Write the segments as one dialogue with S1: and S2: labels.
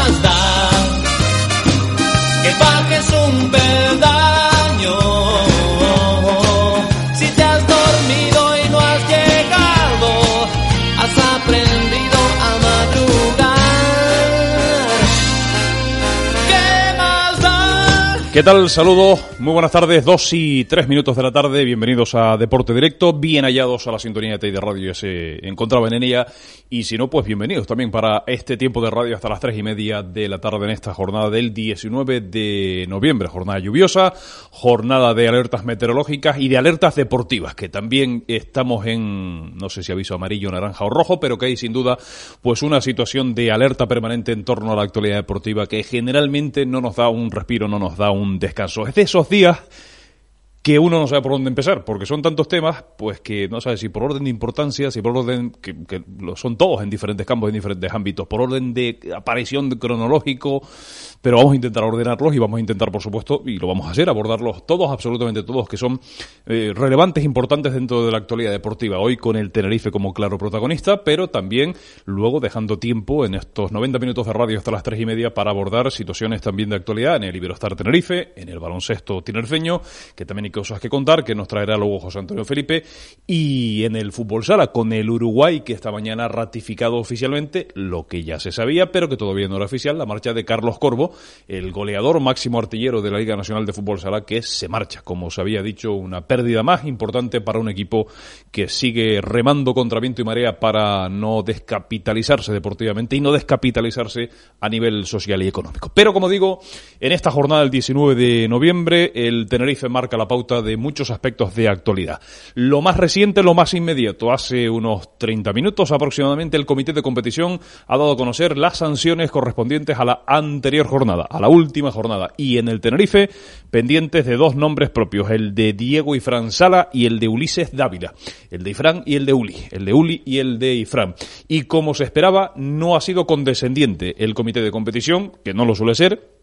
S1: más da? Que bajes un peldaño. ¿Qué
S2: tal? Saludos, muy buenas tardes, dos y tres minutos de la tarde, bienvenidos a Deporte Directo, bien hallados a la sintonía de de Radio, ya se encontraban en ella, y si no, pues bienvenidos también para este tiempo de radio hasta las tres y media de la tarde en esta jornada del 19 de noviembre, jornada lluviosa, jornada de alertas meteorológicas y de alertas deportivas, que también estamos en, no sé si aviso amarillo, naranja o rojo, pero que hay sin duda, pues una situación de alerta permanente en torno a la actualidad deportiva que generalmente no nos da un respiro, no nos da un descanso. Es de esos días que uno no sabe por dónde empezar, porque son tantos temas, pues que no sabe si por orden de importancia, si por orden, que, lo son todos en diferentes campos, en diferentes ámbitos, por orden de aparición cronológico, pero vamos a intentar ordenarlos y vamos a intentar, por supuesto, y lo vamos a hacer, abordarlos todos, absolutamente todos, que son eh, relevantes, importantes dentro de la actualidad deportiva. Hoy con el Tenerife como claro protagonista, pero también luego dejando tiempo en estos 90 minutos de radio hasta las tres y media para abordar situaciones también de actualidad en el Iberostar Tenerife, en el baloncesto tinerfeño, que también hay cosas que contar, que nos traerá luego José Antonio Felipe, y en el fútbol sala con el Uruguay, que esta mañana ha ratificado oficialmente lo que ya se sabía, pero que todavía no era oficial, la marcha de Carlos Corvo, el goleador máximo artillero de la Liga Nacional de Fútbol Sala, que se marcha, como se había dicho, una pérdida más importante para un equipo que sigue remando contra viento y marea para no descapitalizarse deportivamente y no descapitalizarse a nivel social y económico. Pero como digo, en esta jornada del 19 de noviembre, el Tenerife marca la pauta de muchos aspectos de actualidad. Lo más reciente, lo más inmediato, hace unos 30 minutos aproximadamente, el comité de competición ha dado a conocer las sanciones correspondientes a la anterior jornada, a la última jornada. Y en el Tenerife, pendientes de dos nombres propios, el de Diego Ifrán Sala y el de Ulises Dávila. El de Ifrán y el de Uli. El de Uli y el de Ifrán. Y como se esperaba, no ha sido condescendiente el comité de competición, que no lo suele ser,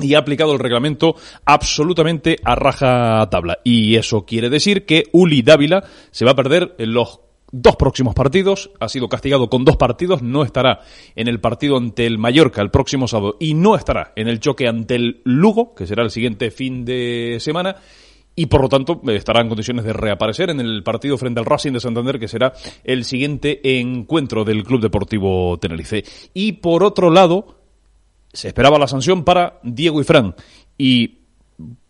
S2: y ha aplicado el reglamento absolutamente a raja tabla. Y eso quiere decir que Uli Dávila se va a perder en los dos próximos partidos, ha sido castigado con dos partidos, no estará en el partido ante el Mallorca el próximo sábado y no estará en el choque ante el Lugo, que será el siguiente fin de semana, y por lo tanto estará en condiciones de reaparecer en el partido frente al Racing de Santander, que será el siguiente encuentro del Club Deportivo Tenerife. Y por otro lado, se esperaba la sanción para Diego y Fran. Y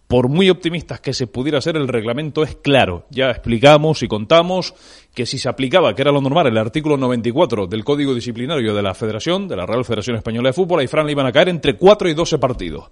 S2: por muy optimistas que se pudiera ser, el reglamento es claro. Ya explicamos y contamos que si se aplicaba, que era lo normal, el artículo 94 del Código Disciplinario de la Federación, de la Real Federación Española de Fútbol, a Fran le iban a caer entre 4 y 12 partidos.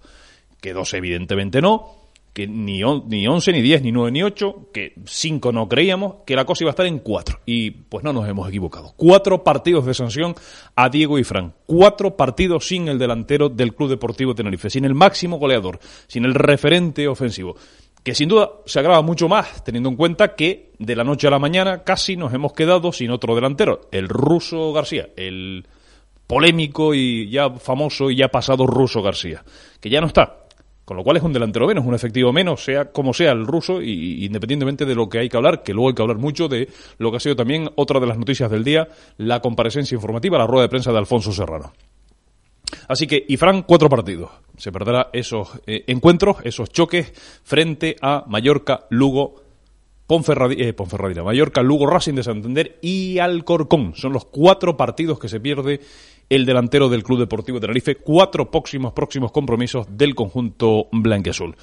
S2: Que 12 evidentemente no, que ni, ni 11, ni 10, ni 9, ni 8, que 5 no creíamos, que la cosa iba a estar en 4. Y pues no nos hemos equivocado. Cuatro partidos de sanción a Diego y Fran. Cuatro partidos sin el delantero del Club Deportivo Tenerife, sin el máximo goleador, sin el referente ofensivo. Que sin duda se agrava mucho más, teniendo en cuenta que de la noche a la mañana casi nos hemos quedado sin otro delantero, el ruso García, el polémico y ya famoso y ya pasado ruso García, que ya no está, con lo cual es un delantero menos, un efectivo menos, sea como sea el ruso, y, independientemente de lo que hay que hablar, que luego hay que hablar mucho de lo que ha sido también otra de las noticias del día, la comparecencia informativa, la rueda de prensa de Alfonso Serrano. Así que, y Fran, cuatro partidos. Se perderá esos eh, encuentros, esos choques frente a Mallorca, Lugo, Ponferradina, eh, Ponferradina, Mallorca, Lugo, Racing de Santander y Alcorcón. Son los cuatro partidos que se pierde el delantero del Club Deportivo Tenerife. Cuatro próximos, próximos compromisos del conjunto blanquiazul.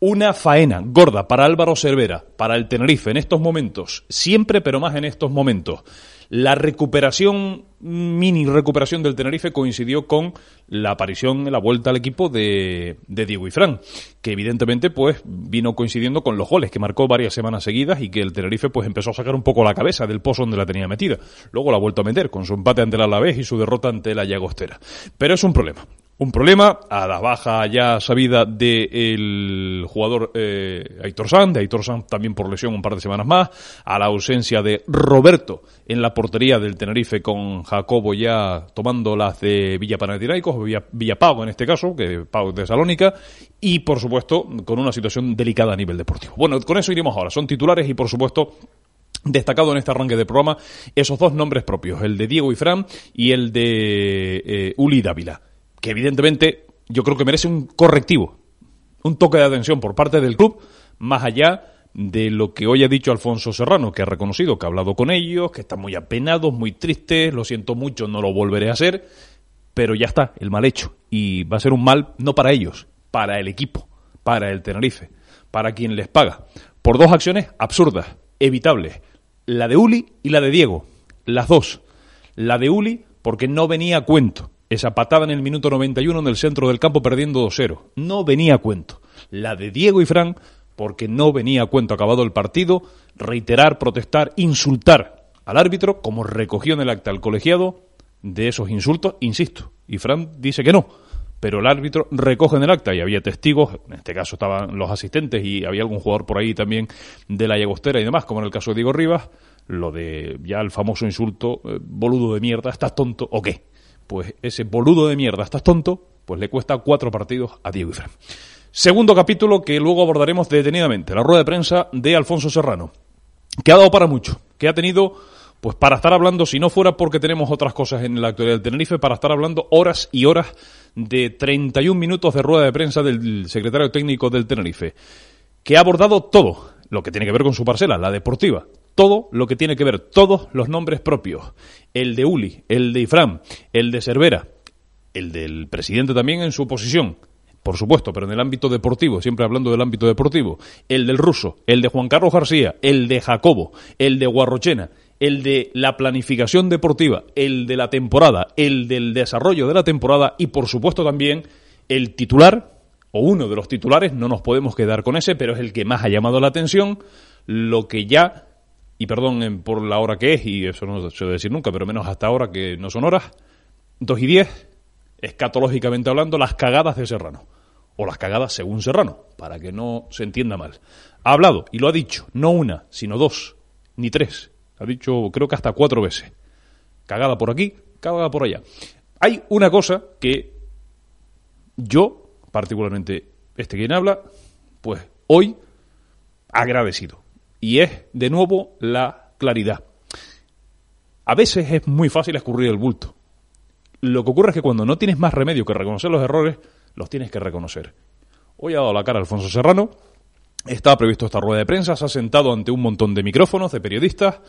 S2: Una faena gorda para Álvaro Cervera, para el Tenerife en estos momentos, siempre pero más en estos momentos. La recuperación, mini recuperación del Tenerife coincidió con la aparición la vuelta al equipo de, de Diego Ifrán, que evidentemente pues vino coincidiendo con los goles que marcó varias semanas seguidas y que el Tenerife pues empezó a sacar un poco la cabeza del pozo donde la tenía metida. Luego la ha vuelto a meter con su empate ante el Alavés y su derrota ante la Llagostera. Pero es un problema. Un problema a la baja ya sabida del jugador eh, Aitor San, de Aitor San también por lesión un par de semanas más, a la ausencia de Roberto en la portería del Tenerife con Jacobo ya tomando las de Villa Panathinaikos, Villa, Villapago en este caso, que Pau de Salónica, y por supuesto con una situación delicada a nivel deportivo. Bueno, con eso iremos ahora. Son titulares y por supuesto destacado en este arranque de programa esos dos nombres propios, el de Diego Ifrán y el de eh, Uli Dávila que evidentemente yo creo que merece un correctivo, un toque de atención por parte del club, más allá de lo que hoy ha dicho Alfonso Serrano, que ha reconocido que ha hablado con ellos, que están muy apenados, muy tristes, lo siento mucho, no lo volveré a hacer, pero ya está, el mal hecho. Y va a ser un mal no para ellos, para el equipo, para el Tenerife, para quien les paga, por dos acciones absurdas, evitables, la de Uli y la de Diego, las dos. La de Uli porque no venía a cuento esa patada en el minuto 91 en el centro del campo perdiendo 2-0. No venía a cuento. La de Diego y Fran, porque no venía a cuento acabado el partido, reiterar, protestar, insultar al árbitro, como recogió en el acta el colegiado, de esos insultos, insisto. Y Fran dice que no. Pero el árbitro recoge en el acta y había testigos, en este caso estaban los asistentes y había algún jugador por ahí también de la Llagostera y demás, como en el caso de Diego Rivas, lo de ya el famoso insulto, eh, boludo de mierda, ¿estás tonto o qué? Pues ese boludo de mierda, estás tonto, pues le cuesta cuatro partidos a Diego Ifrán. Segundo capítulo que luego abordaremos detenidamente, la rueda de prensa de Alfonso Serrano, que ha dado para mucho, que ha tenido, pues para estar hablando, si no fuera porque tenemos otras cosas en la actualidad del Tenerife, para estar hablando horas y horas de 31 minutos de rueda de prensa del secretario técnico del Tenerife, que ha abordado todo lo que tiene que ver con su parcela, la deportiva, todo lo que tiene que ver, todos los nombres propios, el de Uli, el de Ifram, el de Cervera, el del presidente también en su oposición, por supuesto, pero en el ámbito deportivo, siempre hablando del ámbito deportivo, el del ruso, el de Juan Carlos García, el de Jacobo, el de Guarrochena, el de la planificación deportiva, el de la temporada, el del desarrollo de la temporada y por supuesto también el titular o uno de los titulares, no nos podemos quedar con ese, pero es el que más ha llamado la atención, lo que ya y perdón por la hora que es, y eso no se debe decir nunca, pero menos hasta ahora que no son horas, 2 y 10, escatológicamente hablando, las cagadas de Serrano. O las cagadas según Serrano, para que no se entienda mal. Ha hablado, y lo ha dicho, no una, sino dos, ni tres. Ha dicho, creo que hasta cuatro veces. Cagada por aquí, cagada por allá. Hay una cosa que yo, particularmente este quien habla, pues hoy agradecido y es, de nuevo, la claridad. A veces es muy fácil escurrir el bulto. Lo que ocurre es que cuando no tienes más remedio que reconocer los errores, los tienes que reconocer. Hoy ha dado la cara Alfonso Serrano, estaba previsto esta rueda de prensa, se ha sentado ante un montón de micrófonos, de periodistas,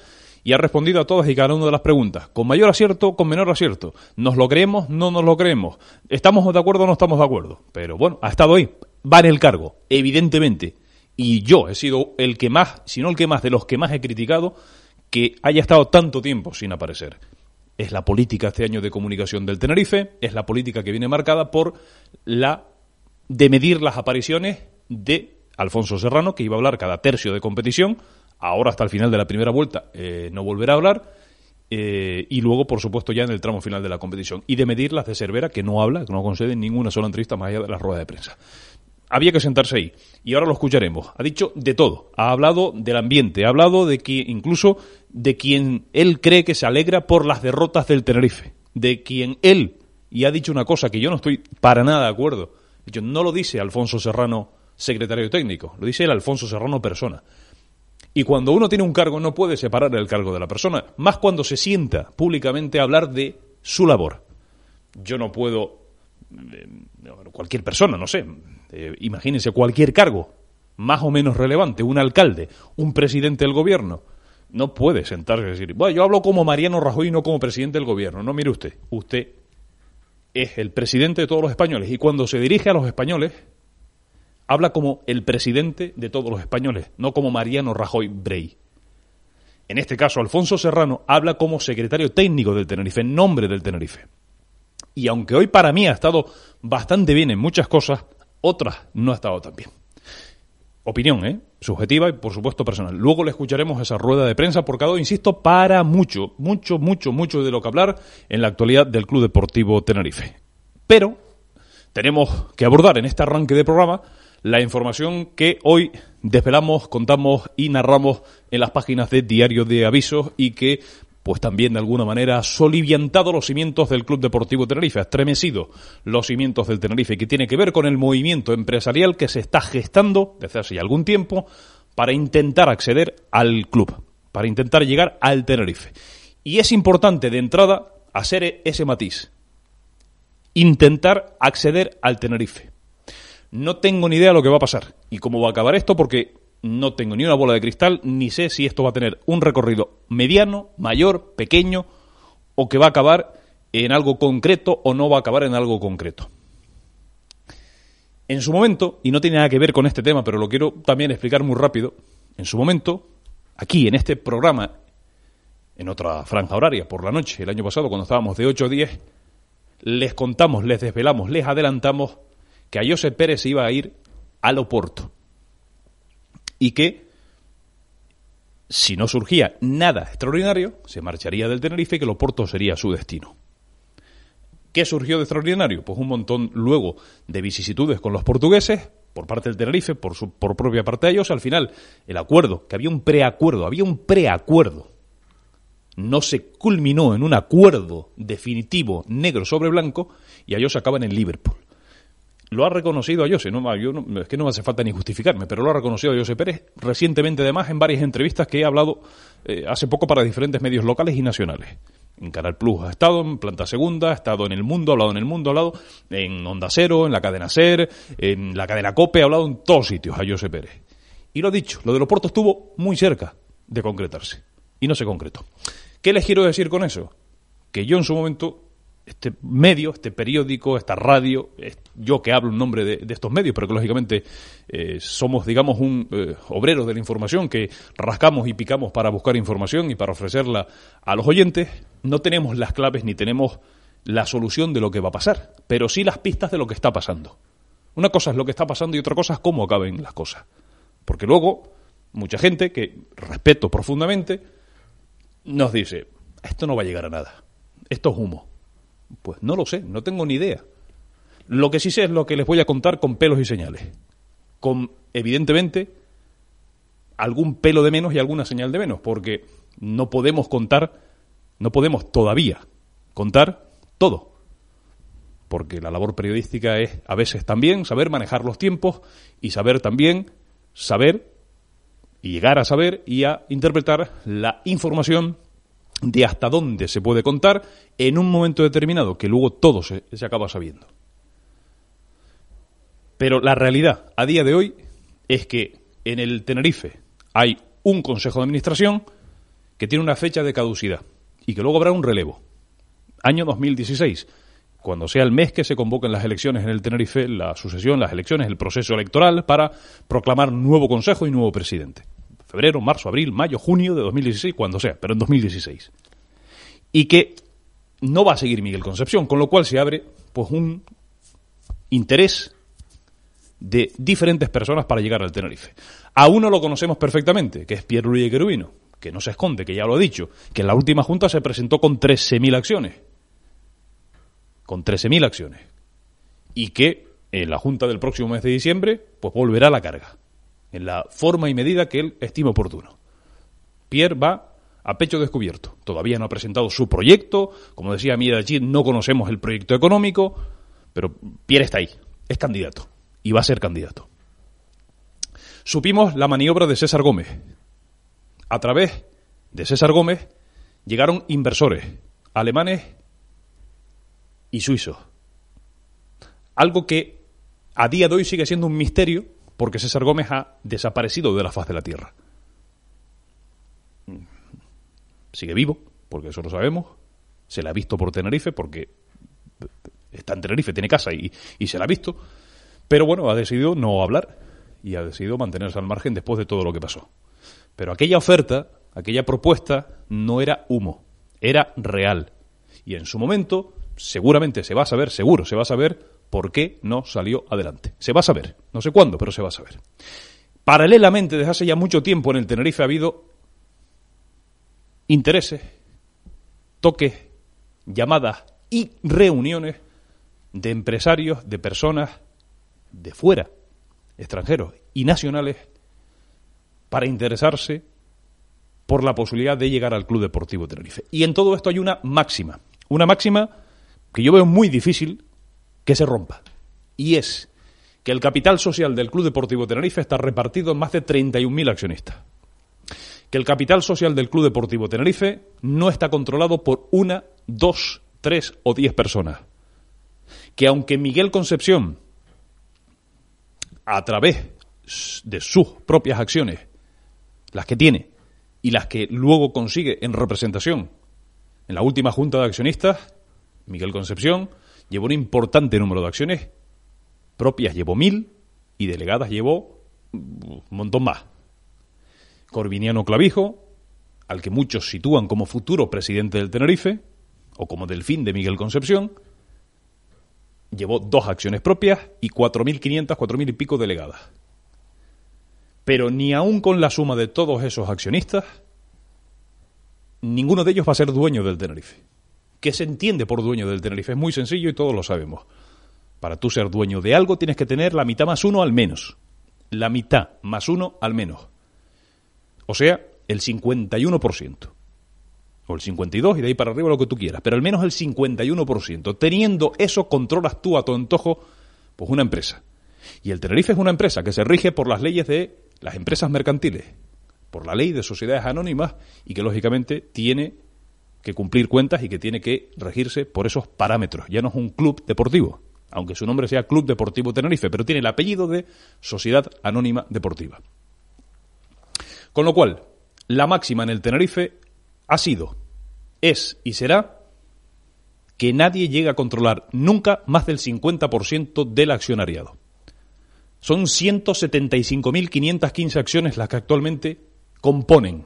S2: y ha respondido a todas y cada una de las preguntas, con mayor acierto, con menor acierto. ¿Nos lo creemos? No nos lo creemos. ¿Estamos de acuerdo o no estamos de acuerdo? Pero bueno, ha estado ahí, va en el cargo, evidentemente y yo he sido el que más, si no el que más, de los que más he criticado que haya estado tanto tiempo sin aparecer. Es la política este año de comunicación del Tenerife, es la política que viene marcada por la de medir las apariciones de Alfonso Serrano, que iba a hablar cada tercio de competición, ahora hasta el final de la primera vuelta eh, no volverá a hablar, eh, y luego, por supuesto, ya en el tramo final de la competición. Y de medir las de Cervera, que no habla, que no concede ninguna sola entrevista más allá de la rueda de prensa había que sentarse ahí. Y ahora lo escucharemos. Ha dicho de todo. Ha hablado del ambiente, ha hablado de que incluso de quien él cree que se alegra por las derrotas del Tenerife. De quien él, y ha dicho una cosa que yo no estoy para nada de acuerdo. Dicho, no lo dice Alfonso Serrano, secretario técnico, lo dice el Alfonso Serrano persona. Y cuando uno tiene un cargo no puede separar el cargo de la persona, más cuando se sienta públicamente a hablar de su labor. Yo no puedo, eh, cualquier persona, no sé, eh, imagínense cualquier cargo más o menos relevante, un alcalde, un presidente del gobierno, no puede sentarse y decir, bueno, yo hablo como Mariano Rajoy, no como presidente del gobierno. No, mire usted, usted es el presidente de todos los españoles y cuando se dirige a los españoles, Habla como el presidente de todos los españoles, no como Mariano Rajoy Brey. En este caso, Alfonso Serrano habla como secretario técnico del Tenerife, en nombre del Tenerife. Y aunque hoy para mí ha estado bastante bien en muchas cosas, otras no ha estado tan bien. Opinión, ¿eh? Subjetiva y por supuesto personal. Luego le escucharemos esa rueda de prensa porque ha insisto, para mucho, mucho, mucho, mucho de lo que hablar en la actualidad del Club Deportivo Tenerife. Pero tenemos que abordar en este arranque de programa la información que hoy desvelamos, contamos y narramos en las páginas de Diario de Avisos y que pues también de alguna manera ha soliviantado los cimientos del Club Deportivo Tenerife, ha estremecido los cimientos del Tenerife, que tiene que ver con el movimiento empresarial que se está gestando desde hace algún tiempo para intentar acceder al club, para intentar llegar al Tenerife. Y es importante de entrada hacer ese matiz, intentar acceder al Tenerife. No tengo ni idea de lo que va a pasar y cómo va a acabar esto porque no tengo ni una bola de cristal, ni sé si esto va a tener un recorrido mediano, mayor, pequeño, o que va a acabar en algo concreto o no va a acabar en algo concreto. En su momento, y no tiene nada que ver con este tema, pero lo quiero también explicar muy rápido, en su momento, aquí en este programa, en otra franja horaria, por la noche, el año pasado, cuando estábamos de 8 a 10, les contamos, les desvelamos, les adelantamos que a José Pérez iba a ir al Oporto y que si no surgía nada extraordinario, se marcharía del Tenerife y que el Oporto sería su destino. ¿Qué surgió de extraordinario? Pues un montón luego de vicisitudes con los portugueses, por parte del Tenerife, por, su, por propia parte de ellos. Al final, el acuerdo, que había un preacuerdo, había un preacuerdo, no se culminó en un acuerdo definitivo negro sobre blanco y ellos acaban en Liverpool lo ha reconocido a José, no, yo es que no me hace falta ni justificarme, pero lo ha reconocido a José Pérez recientemente además en varias entrevistas que he hablado eh, hace poco para diferentes medios locales y nacionales. En Canal Plus ha estado, en Planta Segunda, ha estado en El Mundo, ha hablado en El Mundo, ha hablado en Onda Cero, en la cadena SER, en la cadena COPE, ha hablado en todos sitios a José Pérez. Y lo ha dicho, lo de los puertos estuvo muy cerca de concretarse. Y no se concretó. ¿Qué les quiero decir con eso? Que yo en su momento este medio, este periódico, esta radio, yo que hablo en nombre de, estos medios, pero que lógicamente eh, somos, digamos, un eh, obrero de la información que rascamos y picamos para buscar información y para ofrecerla a los oyentes, no tenemos las claves ni tenemos la solución de lo que va a pasar, pero sí las pistas de lo que está pasando. Una cosa es lo que está pasando y otra cosa es cómo acaben las cosas. Porque luego, mucha gente que respeto profundamente, nos dice, esto no va a llegar a nada, esto es humo pues no lo sé, no tengo ni idea. Lo que sí sé es lo que les voy a contar con pelos y señales. Con, evidentemente, algún pelo de menos y alguna señal de menos, porque no podemos contar, no podemos todavía contar todo. Porque la labor periodística es a veces también saber manejar los tiempos y saber también saber y llegar a saber y a interpretar la información de hasta dónde se puede contar en un momento determinado, que luego todo se, acaba sabiendo. Pero la realidad a día de hoy es que en el Tenerife hay un consejo de administración que tiene una fecha de caducidad y que luego habrá un relevo. Año 2016, cuando sea el mes que se convoquen las elecciones en el Tenerife, la sucesión, las elecciones, el proceso electoral para proclamar nuevo consejo y nuevo presidente febrero, marzo, abril, mayo, junio de 2016, cuando sea, pero en 2016. Y que no va a seguir Miguel Concepción, con lo cual se abre pues un interés de diferentes personas para llegar al Tenerife. A uno lo conocemos perfectamente, que es Pierre Luis Querubino, que no se esconde, que ya lo ha dicho, que en la última junta se presentó con 13.000 acciones. Con 13.000 acciones. Y que en la junta del próximo mes de diciembre, pues volverá a la carga en la forma y medida que él estime oportuno. Pierre va a pecho descubierto. Todavía no ha presentado su proyecto. Como decía Mira allí, no conocemos el proyecto económico, pero Pierre está ahí. Es candidato. Y va a ser candidato. Supimos la maniobra de César Gómez. A través de César Gómez llegaron inversores alemanes y suizos. Algo que a día de hoy sigue siendo un misterio porque César Gómez ha desaparecido de la faz de la Tierra. Sigue vivo, porque eso lo sabemos. Se la ha visto por Tenerife, porque está en Tenerife, tiene casa y, se la ha visto. Pero bueno, ha decidido no hablar y ha decidido mantenerse al margen después de todo lo que pasó. Pero aquella oferta, aquella propuesta, no era humo, era real. Y en su momento, seguramente se va a saber, seguro se va a saber por qué no salió adelante. Se va a saber, no sé cuándo, pero se va a saber. Paralelamente, desde hace ya mucho tiempo en el Tenerife ha habido intereses, toques, llamadas y reuniones de empresarios, de personas de fuera, extranjeros y nacionales, para interesarse por la posibilidad de llegar al Club Deportivo Tenerife. Y en todo esto hay una máxima, una máxima que yo veo muy difícil que se rompa. Y es que el capital social del Club Deportivo Tenerife está repartido en más de 31.000 accionistas. Que el capital social del Club Deportivo Tenerife no está controlado por una, dos, tres o diez personas. Que aunque Miguel Concepción, a través de sus propias acciones, las que tiene y las que luego consigue en representación en la última junta de accionistas, Miguel Concepción llevó un importante número de acciones propias llevó mil y delegadas llevó un montón más. Corviniano Clavijo, al que muchos sitúan como futuro presidente del Tenerife, o como delfín de Miguel Concepción, llevó dos acciones propias y 4.500, 4.000 y pico delegadas. Pero ni aún con la suma de todos esos accionistas, ninguno de ellos va a ser dueño del Tenerife. ¿Qué se entiende por dueño del Tenerife? Es muy sencillo y todos lo sabemos. Para tú ser dueño de algo tienes que tener la mitad más uno al menos. La mitad más uno al menos. O sea, el 51%. O el 52% y de ahí para arriba lo que tú quieras. Pero al menos el 51%. Teniendo eso, controlas tú a tu antojo pues una empresa. Y el Tenerife es una empresa que se rige por las leyes de las empresas mercantiles. Por la ley de sociedades anónimas y que lógicamente tiene que cumplir cuentas y que tiene que regirse por esos parámetros. Ya no es un club deportivo aunque su nombre sea Club Deportivo Tenerife, pero tiene el apellido de Sociedad Anónima Deportiva. Con lo cual, la máxima en el Tenerife ha sido, es y será que nadie llegue a controlar nunca más del 50% del accionariado. Son 175.515 acciones las que actualmente componen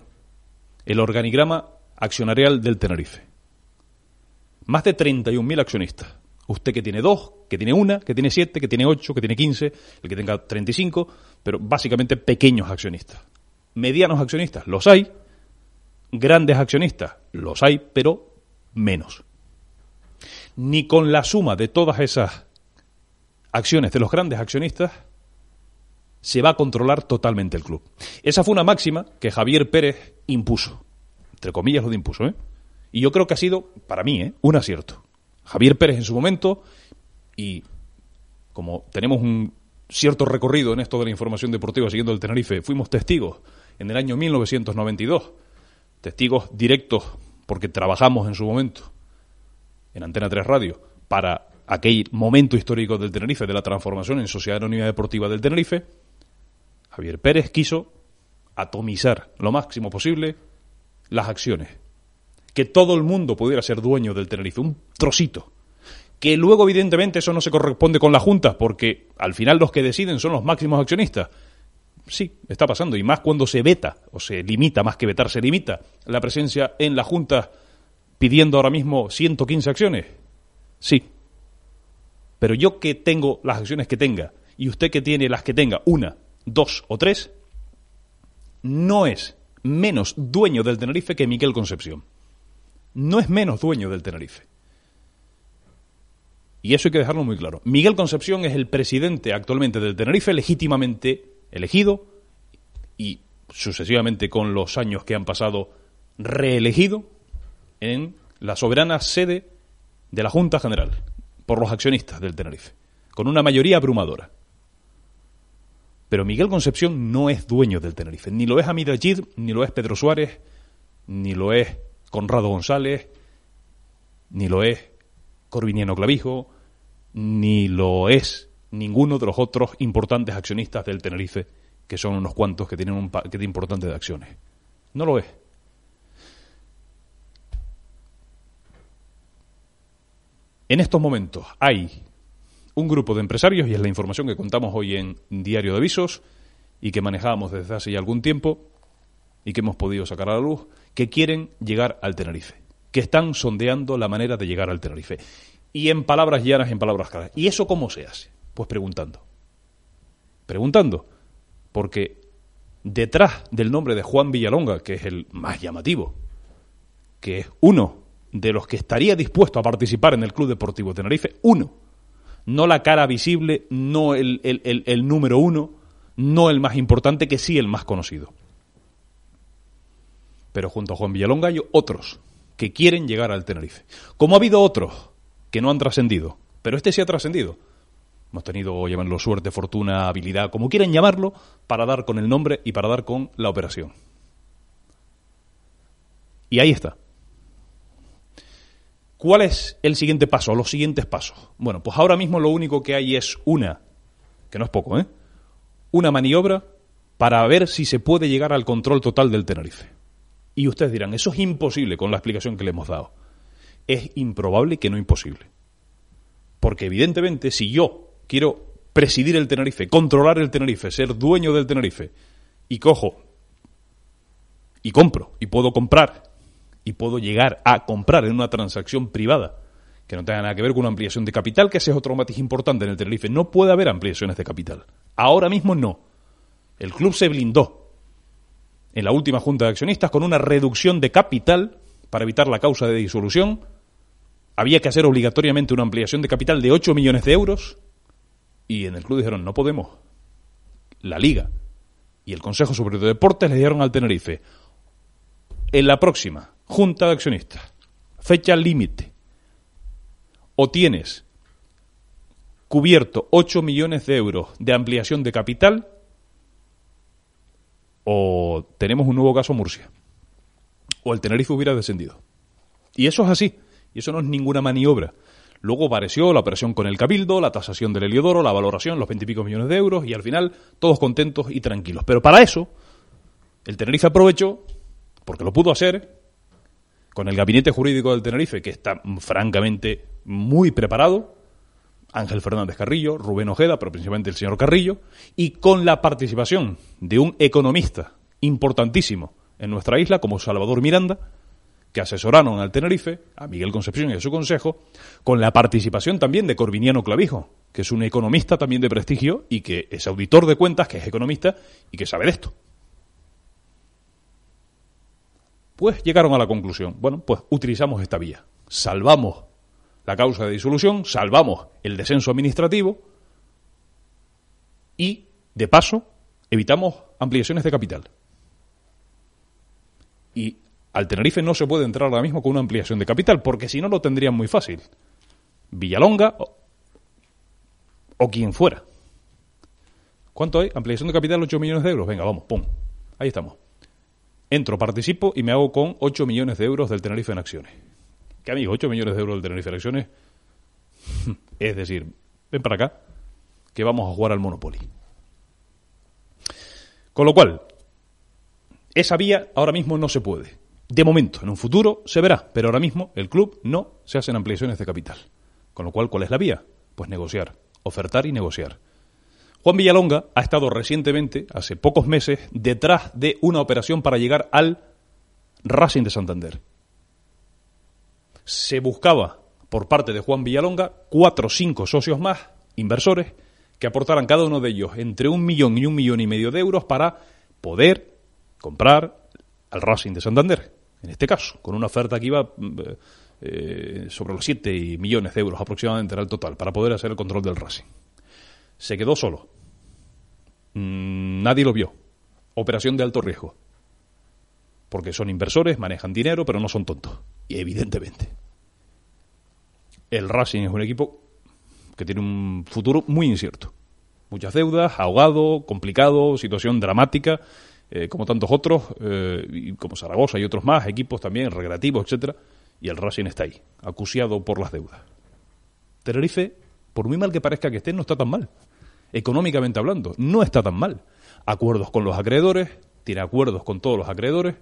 S2: el organigrama accionarial del Tenerife. Más de 31.000 accionistas. Usted que tiene dos, que tiene una, que tiene siete, que tiene ocho, que tiene quince, el que tenga treinta y cinco, pero básicamente pequeños accionistas. Medianos accionistas, los hay. Grandes accionistas, los hay, pero menos. Ni con la suma de todas esas acciones de los grandes accionistas se va a controlar totalmente el club. Esa fue una máxima que Javier Pérez impuso. Entre comillas lo de impuso, ¿eh? Y yo creo que ha sido, para mí, ¿eh? un acierto. Javier Pérez en su momento y como tenemos un cierto recorrido en esto de la información deportiva siguiendo el Tenerife, fuimos testigos en el año 1992, testigos directos porque trabajamos en su momento en Antena 3 Radio para aquel momento histórico del Tenerife, de la transformación en Sociedad Anónima Deportiva del Tenerife, Javier Pérez quiso atomizar lo máximo posible las acciones que todo el mundo pudiera ser dueño del Tenerife, un trocito. Que luego, evidentemente, eso no se corresponde con la Junta, porque al final los que deciden son los máximos accionistas. Sí, está pasando, y más cuando se veta, o se limita, más que vetar, se limita la presencia en la Junta pidiendo ahora mismo 115 acciones. Sí. Pero yo que tengo las acciones que tenga, y usted que tiene las que tenga, una, dos o tres, no es menos dueño del Tenerife que Miguel Concepción no es menos dueño del Tenerife. Y eso hay que dejarlo muy claro. Miguel Concepción es el presidente actualmente del Tenerife, legítimamente elegido y sucesivamente con los años que han pasado reelegido en la soberana sede de la Junta General por los accionistas del Tenerife, con una mayoría abrumadora. Pero Miguel Concepción no es dueño del Tenerife, ni lo es Amid Ajid, ni lo es Pedro Suárez, ni lo es Conrado González, ni lo es Corviniano Clavijo, ni lo es ninguno de los otros importantes accionistas del Tenerife, que son unos cuantos que tienen un paquete importante de acciones. No lo es. En estos momentos hay un grupo de empresarios, y es la información que contamos hoy en Diario de Avisos, y que manejábamos desde hace ya algún tiempo, y que hemos podido sacar a la luz, que quieren llegar al Tenerife, que están sondeando la manera de llegar al Tenerife. Y en palabras llanas, en palabras claras. ¿Y eso cómo se hace? Pues preguntando. Preguntando. Porque detrás del nombre de Juan Villalonga, que es el más llamativo, que es uno de los que estaría dispuesto a participar en el Club Deportivo Tenerife, uno, no la cara visible, no el, el, el, número uno, no el más importante, que sí el más conocido. Pero junto a Juan Villalonga hay otros que quieren llegar al Tenerife. Como ha habido otros que no han trascendido, pero este sí ha trascendido. Hemos tenido, llamarlo suerte, fortuna, habilidad, como quieran llamarlo, para dar con el nombre y para dar con la operación. Y ahí está. ¿Cuál es el siguiente paso, los siguientes pasos? Bueno, pues ahora mismo lo único que hay es una, que no es poco, ¿eh? Una maniobra para ver si se puede llegar al control total del Tenerife. Y ustedes dirán, eso es imposible con la explicación que le hemos dado. Es improbable que no imposible. Porque evidentemente si yo quiero presidir el Tenerife, controlar el Tenerife, ser dueño del Tenerife, y cojo y compro, y puedo comprar y puedo llegar a comprar en una transacción privada que no tenga nada que ver con una ampliación de capital, que ese es otro matiz importante en el Tenerife. No puede haber ampliaciones de capital. Ahora mismo no. El club se blindó en la última junta de accionistas con una reducción de capital para evitar la causa de disolución. Había que hacer obligatoriamente una ampliación de capital de 8 millones de euros y en el club dijeron, no podemos. La liga y el Consejo Superior de Deportes le dieron al Tenerife. En la próxima Junta de Accionistas, fecha límite, o tienes cubierto 8 millones de euros de ampliación de capital, o tenemos un nuevo caso Murcia, o el Tenerife hubiera descendido. Y eso es así, y eso no es ninguna maniobra. Luego apareció la operación con el Cabildo, la tasación del Heliodoro, la valoración, los veintipico millones de euros, y al final todos contentos y tranquilos. Pero para eso, el Tenerife aprovechó, porque lo pudo hacer, con el gabinete jurídico del Tenerife, que está francamente muy preparado, Ángel Fernández Carrillo, Rubén Ojeda, pero principalmente el señor Carrillo, y con la participación de un economista importantísimo en nuestra isla, como Salvador Miranda, que asesoraron al Tenerife, a Miguel Concepción y a su consejo, con la participación también de Corviniano Clavijo, que es un economista también de prestigio y que es auditor de cuentas, que es economista y que sabe de esto. Pues llegaron a la conclusión, bueno, pues utilizamos esta vía. Salvamos la causa de disolución, salvamos el descenso administrativo y, de paso, evitamos ampliaciones de capital. Y al Tenerife no se puede entrar ahora mismo con una ampliación de capital, porque si no lo tendrían muy fácil. Villalonga o, o quien fuera. ¿Cuánto hay? Ampliación de capital, 8 millones de euros. Venga, vamos, pum. Ahí estamos entro, participo y me hago con 8 millones de euros del Tenerife en acciones. ¿Qué amigo? 8 millones de euros del Tenerife en acciones. es decir, ven para acá, que vamos a jugar al Monopoly. Con lo cual, esa vía ahora mismo no se puede. De momento, en un futuro se verá, pero ahora mismo el club no se hacen ampliaciones de capital. Con lo cual, ¿cuál es la vía? Pues negociar, ofertar y negociar. Juan Villalonga ha estado recientemente, hace pocos meses, detrás de una operación para llegar al Racing de Santander. Se buscaba por parte de Juan Villalonga cuatro o cinco socios más, inversores, que aportaran cada uno de ellos entre un millón y un millón y medio de euros para poder comprar al Racing de Santander. En este caso, con una oferta que iba eh, sobre los 7 millones de euros aproximadamente era el total, para poder hacer el control del Racing se quedó solo. Mm, nadie lo vio. Operación de alto riesgo. Porque son inversores, manejan dinero, pero no son tontos. Y evidentemente. El Racing es un equipo que tiene un futuro muy incierto. Muchas deudas, ahogado, complicado, situación dramática, eh, como tantos otros, eh, como Zaragoza y otros más, equipos también recreativos, etcétera, y el Racing está ahí, acuciado por las deudas. Tenerife, por muy mal que parezca que esté, no está tan mal económicamente hablando, no está tan mal. Acuerdos con los acreedores, tiene acuerdos con todos los acreedores,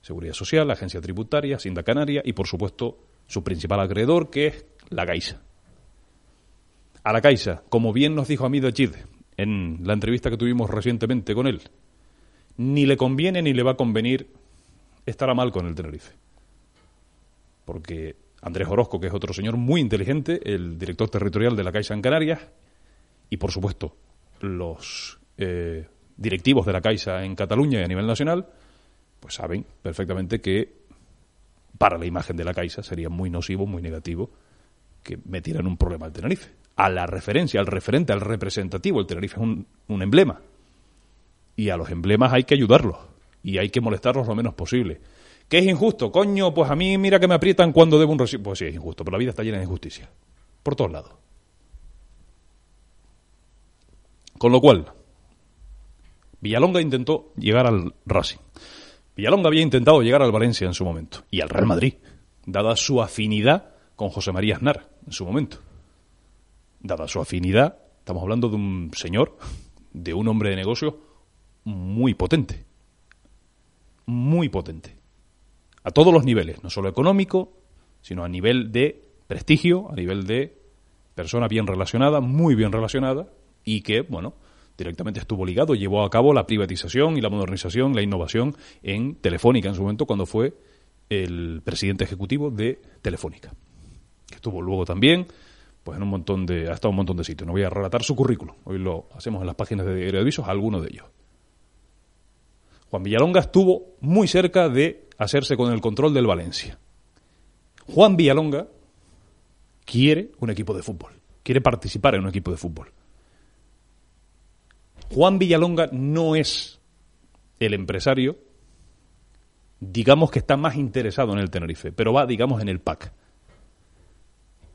S2: Seguridad Social, Agencia Tributaria, Hacienda Canaria y, por supuesto, su principal acreedor, que es la Caixa. a la Caixa, como bien nos dijo Amido Chide en la entrevista que tuvimos recientemente con él, ni le conviene ni le va a convenir estar a mal con el Tenerife. Porque Andrés Orozco, que es otro señor muy inteligente, el director territorial de la Caixa en Canarias, y por supuesto los eh, directivos de la Caixa en Cataluña y a nivel nacional, pues saben perfectamente que para la imagen de la Caixa sería muy nocivo, muy negativo que metieran un problema al Tenerife. A la referencia, al referente, al representativo, el Tenerife es un, un emblema. Y a los emblemas hay que ayudarlos y hay que molestarlos lo menos posible. ¿Qué es injusto? Coño, pues a mí mira que me aprietan cuando debo un recibo. Pues sí, es injusto, pero la vida está llena de injusticia. Por todos lados. Con lo cual, Villalonga intentó llegar al Racing. Villalonga había intentado llegar al Valencia en su momento y al Real Madrid, dada su afinidad con José María Aznar en su momento. Dada su afinidad, estamos hablando de un señor, de un hombre de negocio muy potente. Muy potente. A todos los niveles, no solo económico, sino a nivel de prestigio, a nivel de persona bien relacionada, muy bien relacionada, y que, bueno, directamente estuvo ligado, llevó a cabo la privatización y la modernización, la innovación en Telefónica en su momento cuando fue el presidente ejecutivo de Telefónica. Estuvo luego también pues en un montón de ha estado un montón de sitios. No voy a relatar su currículum. Hoy lo hacemos en las páginas de Diario de Avisos, algunos de ellos. Juan Villalonga estuvo muy cerca de hacerse con el control del Valencia. Juan Villalonga quiere un equipo de fútbol, quiere participar en un equipo de fútbol. Juan Villalonga no es el empresario, digamos que está más interesado en el Tenerife, pero va, digamos, en el PAC.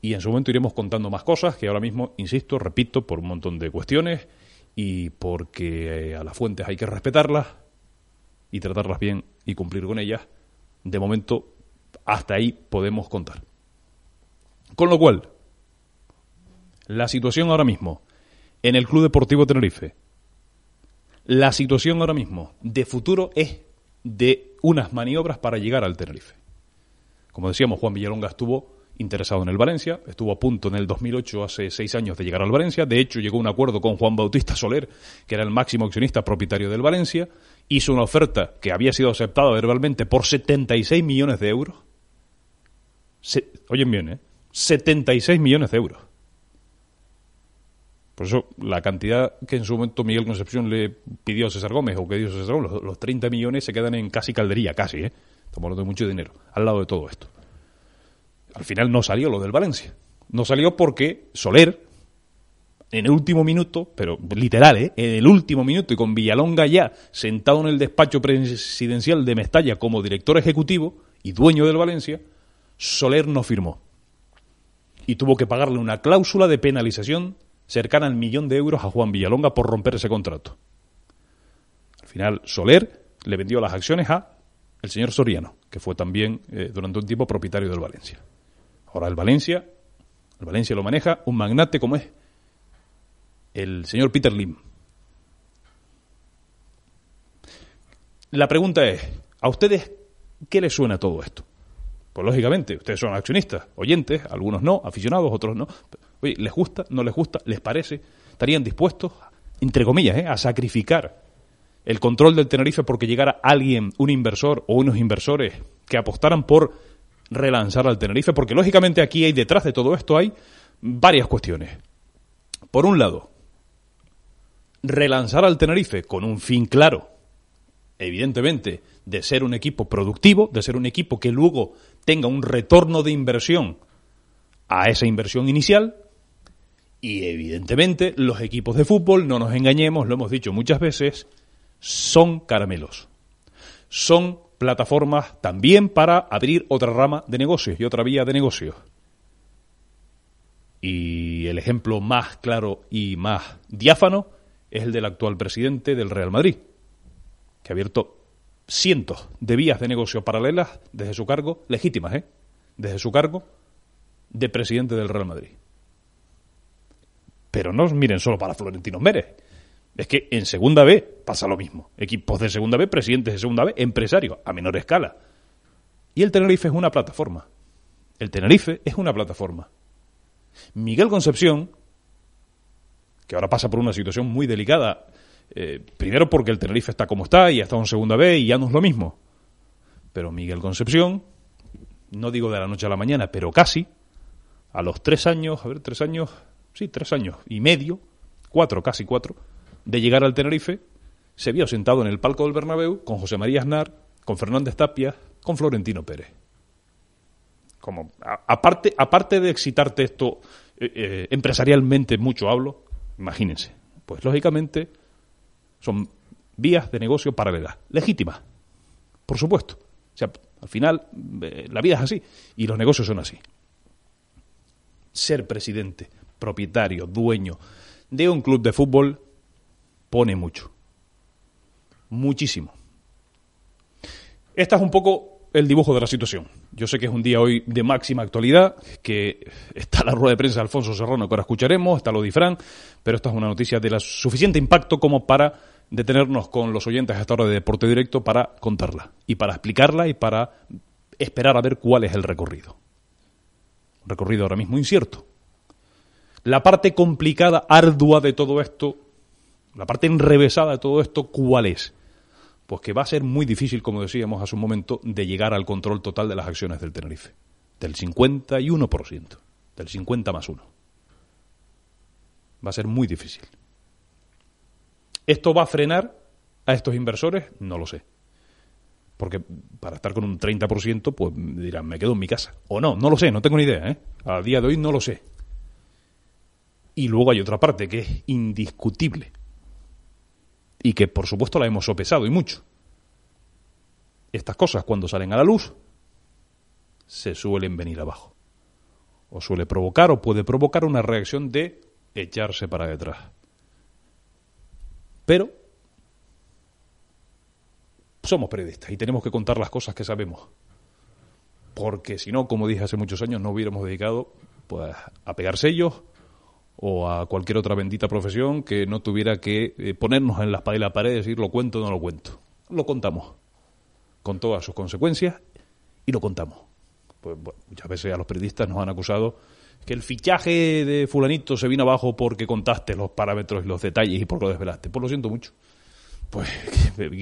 S2: Y en su momento iremos contando más cosas que ahora mismo, insisto, repito, por un montón de cuestiones y porque eh, a las fuentes hay que respetarlas y tratarlas bien y cumplir con ellas. De momento, hasta ahí podemos contar. Con lo cual, la situación ahora mismo en el Club Deportivo Tenerife la situación ahora mismo de futuro es de unas maniobras para llegar al Tenerife. Como decíamos, Juan Villalonga estuvo interesado en el Valencia, estuvo a punto en el 2008, hace seis años, de llegar al Valencia. De hecho, llegó a un acuerdo con Juan Bautista Soler, que era el máximo accionista propietario del Valencia. Hizo una oferta que había sido aceptada verbalmente por 76 millones de euros. oyen bien, ¿eh? 76 millones de euros. Por eso, la cantidad que en su momento Miguel Concepción le pidió a César Gómez o que dio César Gómez, los, 30 millones se quedan en casi caldería, casi, ¿eh? Estamos hablando de mucho dinero, al lado de todo esto. Al final no salió lo del Valencia. No salió porque Soler, en el último minuto, pero literal, ¿eh? En el último minuto y con Villalonga ya sentado en el despacho presidencial de Mestalla como director ejecutivo y dueño del Valencia, Soler no firmó. Y tuvo que pagarle una cláusula de penalización cercana al millón de euros a Juan Villalonga por romper ese contrato. Al final, Soler le vendió las acciones a el señor Soriano, que fue también eh, durante un tiempo propietario del Valencia. Ahora el Valencia, el Valencia lo maneja un magnate como es el señor Peter Lim. La pregunta es, ¿a ustedes qué les suena todo esto? Pues lógicamente, ustedes son accionistas, oyentes, algunos no, aficionados, otros no. ¿Les gusta? ¿No les gusta? ¿Les parece? ¿Estarían dispuestos, entre comillas, ¿eh? a sacrificar el control del Tenerife porque llegara alguien, un inversor o unos inversores que apostaran por relanzar al Tenerife? Porque lógicamente aquí hay detrás de todo esto hay varias cuestiones. Por un lado, relanzar al Tenerife con un fin claro, evidentemente, de ser un equipo productivo, de ser un equipo que luego tenga un retorno de inversión a esa inversión inicial. Y evidentemente los equipos de fútbol, no nos engañemos, lo hemos dicho muchas veces, son caramelos. Son plataformas también para abrir otra rama de negocios y otra vía de negocios. Y el ejemplo más claro y más diáfano es el del actual presidente del Real Madrid, que ha abierto cientos de vías de negocio paralelas desde su cargo, legítimas, ¿eh? Desde su cargo de presidente del Real Madrid. Pero no miren solo para Florentino Mérez. Es que en segunda B pasa lo mismo. Equipos de segunda B, presidentes de segunda B, empresarios, a menor escala. Y el Tenerife es una plataforma. El Tenerife es una plataforma. Miguel Concepción que ahora pasa por una situación muy delicada. Eh, primero porque el Tenerife está como está y ha estado en segunda vez y ya no es lo mismo. Pero Miguel Concepción, no digo de la noche a la mañana, pero casi, a los tres años, a ver, tres años, sí, tres años y medio, cuatro, casi cuatro, de llegar al Tenerife, se vio sentado en el palco del Bernabéu con José María Aznar, con Fernández Tapia, con Florentino Pérez. Como, aparte, aparte de excitarte esto eh, eh, empresarialmente mucho hablo, imagínense, pues lógicamente son vías de negocio paralelas, legítimas, por supuesto. O sea, al final eh, la vida es así y los negocios son así. Ser presidente, propietario, dueño de un club de fútbol pone mucho. Muchísimo. Esta es un poco el dibujo de la situación. Yo sé que es un día hoy de máxima actualidad, que está la rueda de prensa de Alfonso Serrano que ahora escucharemos, está lo de Fran, pero esta es una noticia de la suficiente impacto como para detenernos con los oyentes a esta hora de Deporte Directo para contarla y para explicarla y para esperar a ver cuál es el recorrido. Recorrido ahora mismo incierto. La parte complicada, ardua de todo esto, la parte enrevesada de todo esto, ¿cuál es? pues que va a ser muy difícil, como decíamos hace un momento, de llegar al control total de las acciones del Tenerife. Del 51%, del 50 más 1. Va a ser muy difícil. ¿Esto va a frenar a estos inversores? No lo sé. Porque para estar con un 30%, pues dirán, me quedo en mi casa. O no, no lo sé, no tengo ni idea. ¿eh? A día de hoy no lo sé. Y luego hay otra parte que es indiscutible y que por supuesto la hemos sopesado y mucho. Estas cosas cuando salen a la luz se suelen venir abajo. O suele provocar o puede provocar una reacción de echarse para detrás. Pero somos periodistas y tenemos que contar las cosas que sabemos. Porque si no, como dije hace muchos años, no hubiéramos dedicado pues, a pegar sellos o a cualquier otra bendita profesión que no tuviera que eh, ponernos en la espalda y la pared y decir lo cuento o no lo cuento. Lo contamos, con todas sus consecuencias, y lo contamos. Pues muchas veces a los periodistas nos han acusado que el fichaje de fulanito se vino abajo porque contaste los parámetros y los detalles y porque lo desvelaste. Pues lo siento mucho. Pues,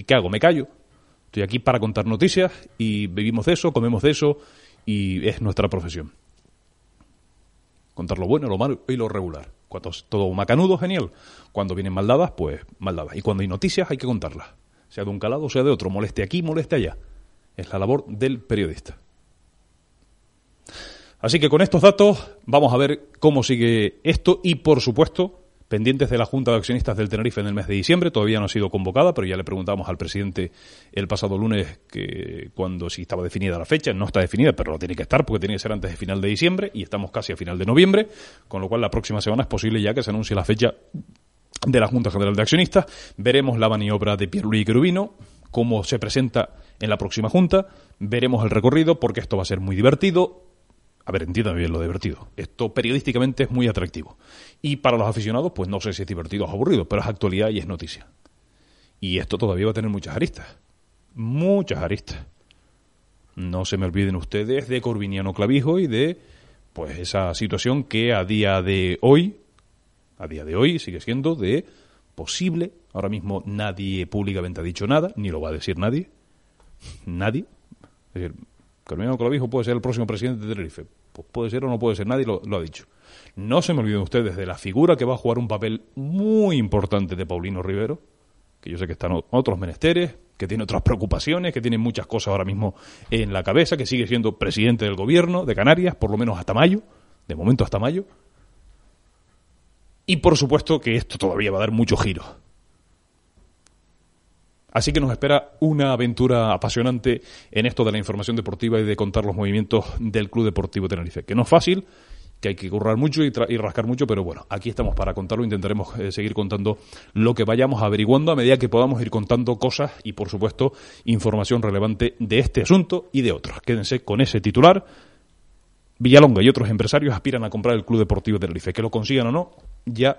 S2: ¿qué hago? ¿Me callo? Estoy aquí para contar noticias y vivimos de eso, comemos de eso y es nuestra profesión. Contar lo bueno, lo malo y lo regular. Cuando es todo macanudo, genial. Cuando vienen maldadas, pues maldadas. Y cuando hay noticias, hay que contarlas. Sea de un calado, sea de otro. Moleste aquí, moleste allá. Es la labor del periodista. Así que con estos datos vamos a ver cómo sigue esto y, por supuesto, pendientes de la Junta de Accionistas del Tenerife en el mes de diciembre. Todavía no ha sido convocada, pero ya le preguntamos al presidente el pasado lunes que cuando si estaba definida la fecha. No está definida, pero lo tiene que estar porque tiene que ser antes de final de diciembre y estamos casi a final de noviembre, con lo cual la próxima semana es posible ya que se anuncie la fecha de la Junta General de Accionistas. Veremos la maniobra de Pierluigi Querubino, cómo se presenta en la próxima Junta. Veremos el recorrido porque esto va a ser muy divertido a ver, entiéndame bien lo divertido. Esto periodísticamente es muy atractivo. Y para los aficionados, pues no sé si es divertido o aburrido, pero es actualidad y es noticia. Y esto todavía va a tener muchas aristas. Muchas aristas. No se me olviden ustedes de Corviniano Clavijo y de pues esa situación que a día de hoy, a día de hoy sigue siendo de posible, ahora mismo nadie públicamente ha dicho nada, ni lo va a decir nadie, nadie. Es decir, Corviniano Clavijo puede ser el próximo presidente de Tenerife. Pues puede ser o no puede ser, nadie lo, ha dicho. No se me olviden ustedes de la figura que va a jugar un papel muy importante de Paulino Rivero, que yo sé que están otros menesteres, que tiene otras preocupaciones, que tiene muchas cosas ahora mismo en la cabeza, que sigue siendo presidente del gobierno de Canarias, por lo menos hasta mayo, de momento hasta mayo. Y por supuesto que esto todavía va a dar mucho giro. Así que nos espera una aventura apasionante en esto de la información deportiva y de contar los movimientos del Club Deportivo Tenerife, que no es fácil, que hay que currar mucho y, rascar mucho, pero bueno, aquí estamos para contarlo, intentaremos eh, seguir contando lo que vayamos averiguando a medida que podamos ir contando cosas y, por supuesto, información relevante de este asunto y de otros. Quédense con ese titular. Villalonga y otros empresarios aspiran a comprar el Club Deportivo Tenerife. Que lo consigan o no, ya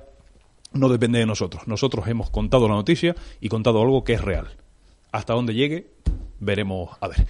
S2: no depende de nosotros. Nosotros hemos contado la noticia y contado algo que es real. Hasta dónde llegue, veremos. A ver.